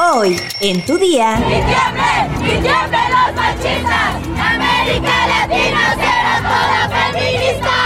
Hoy, en tu día. ¡Y tiemble los machistas! ¡América Latina será toda feminista!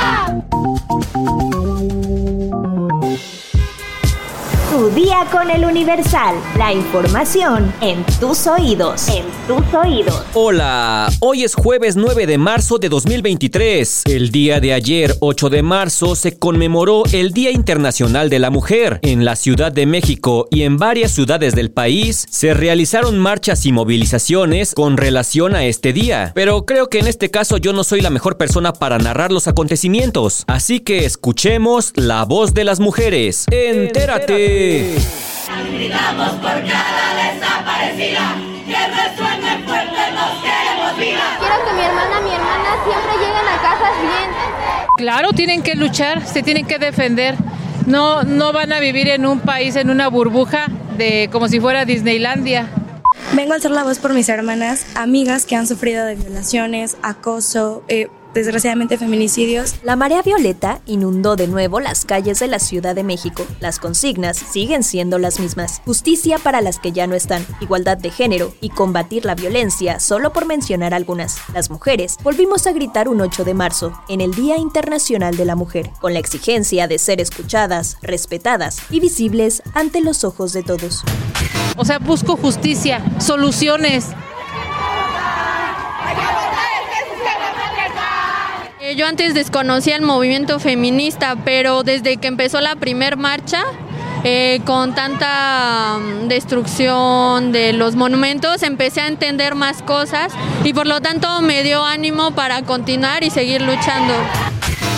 Tu día con el Universal. La información en tus oídos. En tus oídos. Hola, hoy es jueves 9 de marzo de 2023. El día de ayer, 8 de marzo, se conmemoró el Día Internacional de la Mujer. En la Ciudad de México y en varias ciudades del país se realizaron marchas y movilizaciones con relación a este día. Pero creo que en este caso yo no soy la mejor persona para narrar los acontecimientos. Así que escuchemos la voz de las mujeres. Entérate. Gritamos por cada desaparecida, que resuene fuerte, nos queremos vivas. Quiero que mi hermana, mi hermana siempre lleguen a casas bien. Claro, tienen que luchar, se tienen que defender. No, no van a vivir en un país, en una burbuja, de como si fuera Disneylandia. Vengo a ser la voz por mis hermanas, amigas que han sufrido de violaciones, acoso, eh, desgraciadamente feminicidios. La marea violeta inundó de nuevo las calles de la Ciudad de México. Las consignas siguen siendo las mismas. Justicia para las que ya no están, igualdad de género y combatir la violencia, solo por mencionar algunas. Las mujeres volvimos a gritar un 8 de marzo, en el Día Internacional de la Mujer, con la exigencia de ser escuchadas, respetadas y visibles ante los ojos de todos. O sea, busco justicia, soluciones. Yo antes desconocía el movimiento feminista, pero desde que empezó la primer marcha, eh, con tanta um, destrucción de los monumentos, empecé a entender más cosas y por lo tanto me dio ánimo para continuar y seguir luchando.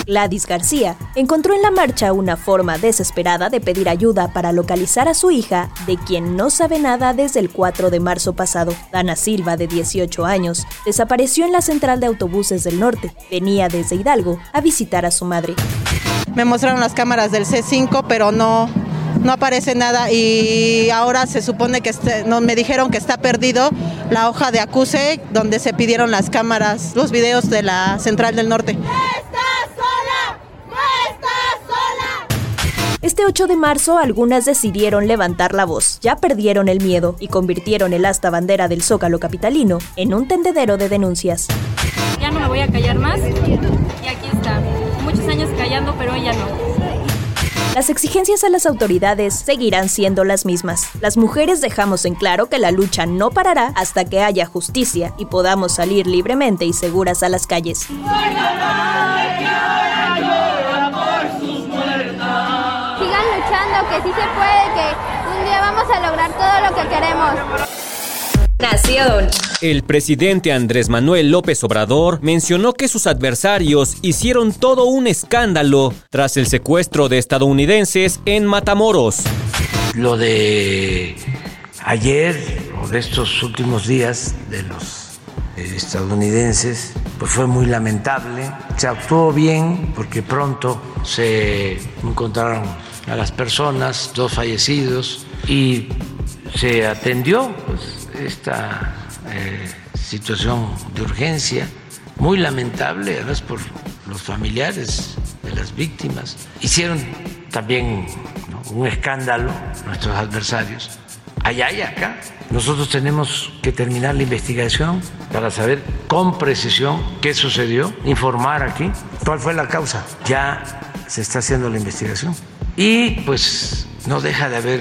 Gladys García encontró en la marcha una forma desesperada de pedir ayuda para localizar a su hija, de quien no sabe nada desde el 4 de marzo pasado. Dana Silva, de 18 años, desapareció en la central de autobuses del norte. Venía desde Hidalgo a visitar a su madre. Me mostraron las cámaras del C5, pero no, no aparece nada y ahora se supone que este, no, me dijeron que está perdido la hoja de acuse donde se pidieron las cámaras, los videos de la central del norte. Este 8 de marzo algunas decidieron levantar la voz, ya perdieron el miedo y convirtieron el asta bandera del Zócalo capitalino en un tendedero de denuncias. Ya no me voy a callar más y aquí está. Muchos años callando, pero ya no. Las exigencias a las autoridades seguirán siendo las mismas. Las mujeres dejamos en claro que la lucha no parará hasta que haya justicia y podamos salir libremente y seguras a las calles. Que sí se puede, que un día vamos a lograr todo lo que queremos. Nación. El presidente Andrés Manuel López Obrador mencionó que sus adversarios hicieron todo un escándalo tras el secuestro de estadounidenses en Matamoros. Lo de ayer o de estos últimos días de los estadounidenses pues fue muy lamentable. Se actuó bien porque pronto se encontraron a las personas, dos fallecidos, y se atendió pues, esta eh, situación de urgencia, muy lamentable, además por los familiares de las víctimas. Hicieron también un escándalo nuestros adversarios, allá y acá. Nosotros tenemos que terminar la investigación para saber con precisión qué sucedió, informar aquí cuál fue la causa. Ya se está haciendo la investigación y pues no deja de haber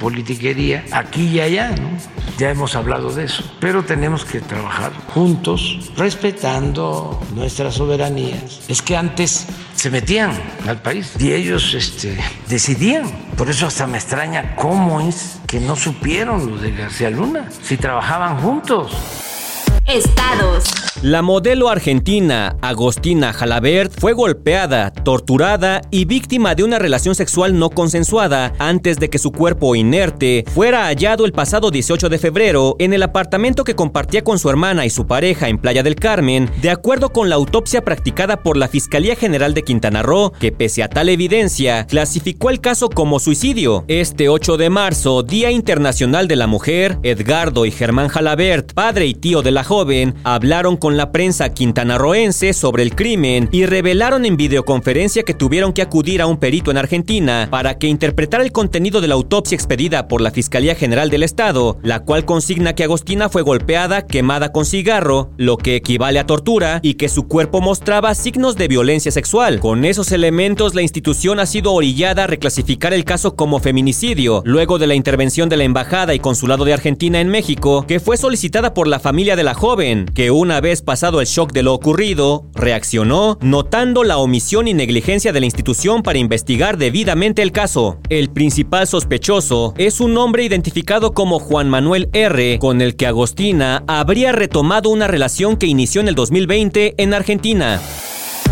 politiquería aquí y allá, ¿no? Ya hemos hablado de eso, pero tenemos que trabajar juntos, respetando nuestras soberanías. Es que antes se metían al país y ellos este, decidían. Por eso hasta me extraña cómo es que no supieron lo de García Luna, si trabajaban juntos. Estados. La modelo argentina Agostina Jalabert fue golpeada, torturada y víctima de una relación sexual no consensuada antes de que su cuerpo inerte fuera hallado el pasado 18 de febrero en el apartamento que compartía con su hermana y su pareja en Playa del Carmen, de acuerdo con la autopsia practicada por la Fiscalía General de Quintana Roo, que pese a tal evidencia, clasificó el caso como suicidio. Este 8 de marzo, Día Internacional de la Mujer, Edgardo y Germán Jalabert, padre y tío de la joven, hablaron con con la prensa quintanarroense sobre el crimen y revelaron en videoconferencia que tuvieron que acudir a un perito en Argentina para que interpretara el contenido de la autopsia expedida por la Fiscalía General del Estado, la cual consigna que Agostina fue golpeada, quemada con cigarro, lo que equivale a tortura, y que su cuerpo mostraba signos de violencia sexual. Con esos elementos, la institución ha sido orillada a reclasificar el caso como feminicidio, luego de la intervención de la Embajada y Consulado de Argentina en México, que fue solicitada por la familia de la joven, que una vez pasado el shock de lo ocurrido, reaccionó, notando la omisión y negligencia de la institución para investigar debidamente el caso. El principal sospechoso es un hombre identificado como Juan Manuel R., con el que Agostina habría retomado una relación que inició en el 2020 en Argentina.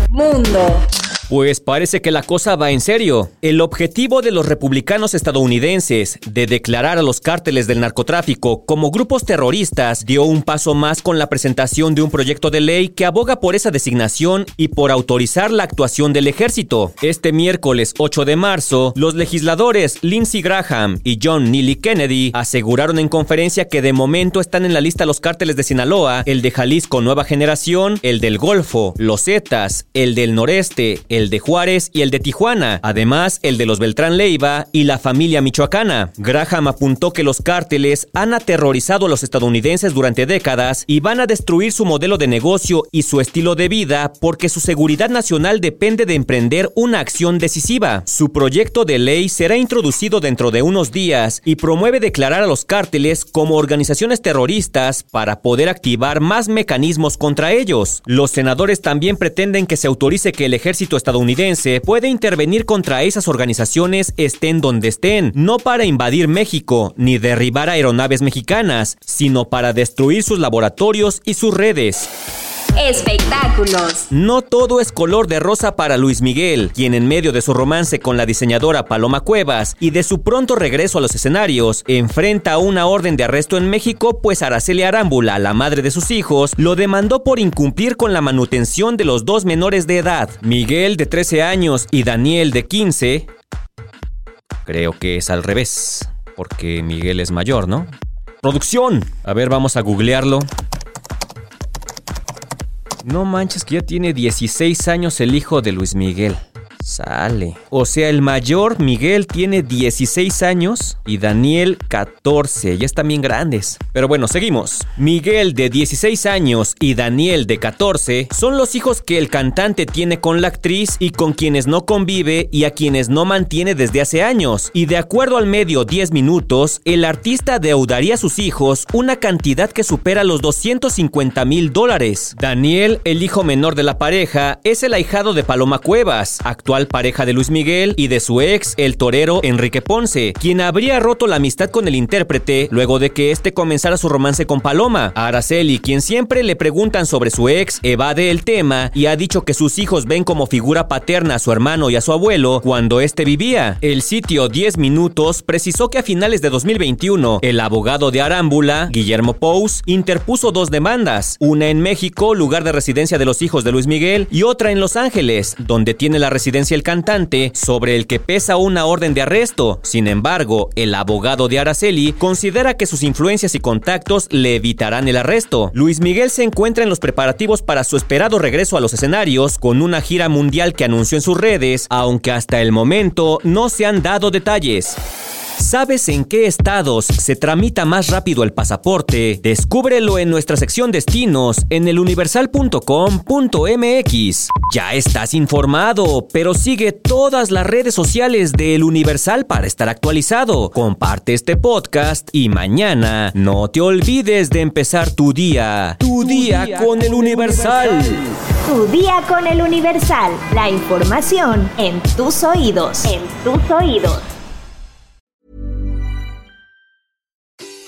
Mundo. Pues parece que la cosa va en serio. El objetivo de los republicanos estadounidenses de declarar a los cárteles del narcotráfico como grupos terroristas dio un paso más con la presentación de un proyecto de ley que aboga por esa designación y por autorizar la actuación del ejército. Este miércoles 8 de marzo, los legisladores Lindsey Graham y John Neely Kennedy aseguraron en conferencia que de momento están en la lista los cárteles de Sinaloa, el de Jalisco Nueva Generación, el del Golfo, los Zetas, el del Noreste, el de Juárez y el de Tijuana, además el de los Beltrán Leiva y la familia michoacana. Graham apuntó que los cárteles han aterrorizado a los estadounidenses durante décadas y van a destruir su modelo de negocio y su estilo de vida porque su seguridad nacional depende de emprender una acción decisiva. Su proyecto de ley será introducido dentro de unos días y promueve declarar a los cárteles como organizaciones terroristas para poder activar más mecanismos contra ellos. Los senadores también pretenden que se autorice que el ejército estadounidense puede intervenir contra esas organizaciones estén donde estén, no para invadir México ni derribar aeronaves mexicanas, sino para destruir sus laboratorios y sus redes. Espectáculos. No todo es color de rosa para Luis Miguel, quien en medio de su romance con la diseñadora Paloma Cuevas y de su pronto regreso a los escenarios, enfrenta una orden de arresto en México, pues Araceli Arámbula, la madre de sus hijos, lo demandó por incumplir con la manutención de los dos menores de edad. Miguel, de 13 años, y Daniel, de 15. Creo que es al revés, porque Miguel es mayor, ¿no? Producción. A ver, vamos a googlearlo. No manches que ya tiene 16 años el hijo de Luis Miguel. Sale. O sea, el mayor Miguel tiene 16 años y Daniel 14. Ya están bien grandes. Pero bueno, seguimos. Miguel de 16 años y Daniel de 14 son los hijos que el cantante tiene con la actriz y con quienes no convive y a quienes no mantiene desde hace años. Y de acuerdo al medio 10 minutos, el artista deudaría a sus hijos una cantidad que supera los 250 mil dólares. Daniel, el hijo menor de la pareja, es el ahijado de Paloma Cuevas, actual pareja de Luis Miguel y de su ex, el torero Enrique Ponce, quien habría roto la amistad con el intérprete luego de que este comenzara su romance con Paloma. Araceli, quien siempre le preguntan sobre su ex, evade el tema y ha dicho que sus hijos ven como figura paterna a su hermano y a su abuelo cuando este vivía. El sitio 10 Minutos precisó que a finales de 2021, el abogado de Arámbula, Guillermo Pous, interpuso dos demandas, una en México, lugar de residencia de los hijos de Luis Miguel, y otra en Los Ángeles, donde tiene la residencia el cantante, sobre el que pesa una orden de arresto. Sin embargo, el abogado de Araceli considera que sus influencias y contactos le evitarán el arresto. Luis Miguel se encuentra en los preparativos para su esperado regreso a los escenarios con una gira mundial que anunció en sus redes, aunque hasta el momento no se han dado detalles. ¿Sabes en qué estados se tramita más rápido el pasaporte? Descúbrelo en nuestra sección destinos en eluniversal.com.mx. Ya estás informado, pero sigue todas las redes sociales de El Universal para estar actualizado. Comparte este podcast y mañana no te olvides de empezar tu día. Tu, día, día, con El Universal. Tu día con El Universal. La información en tus oídos. En tus oídos.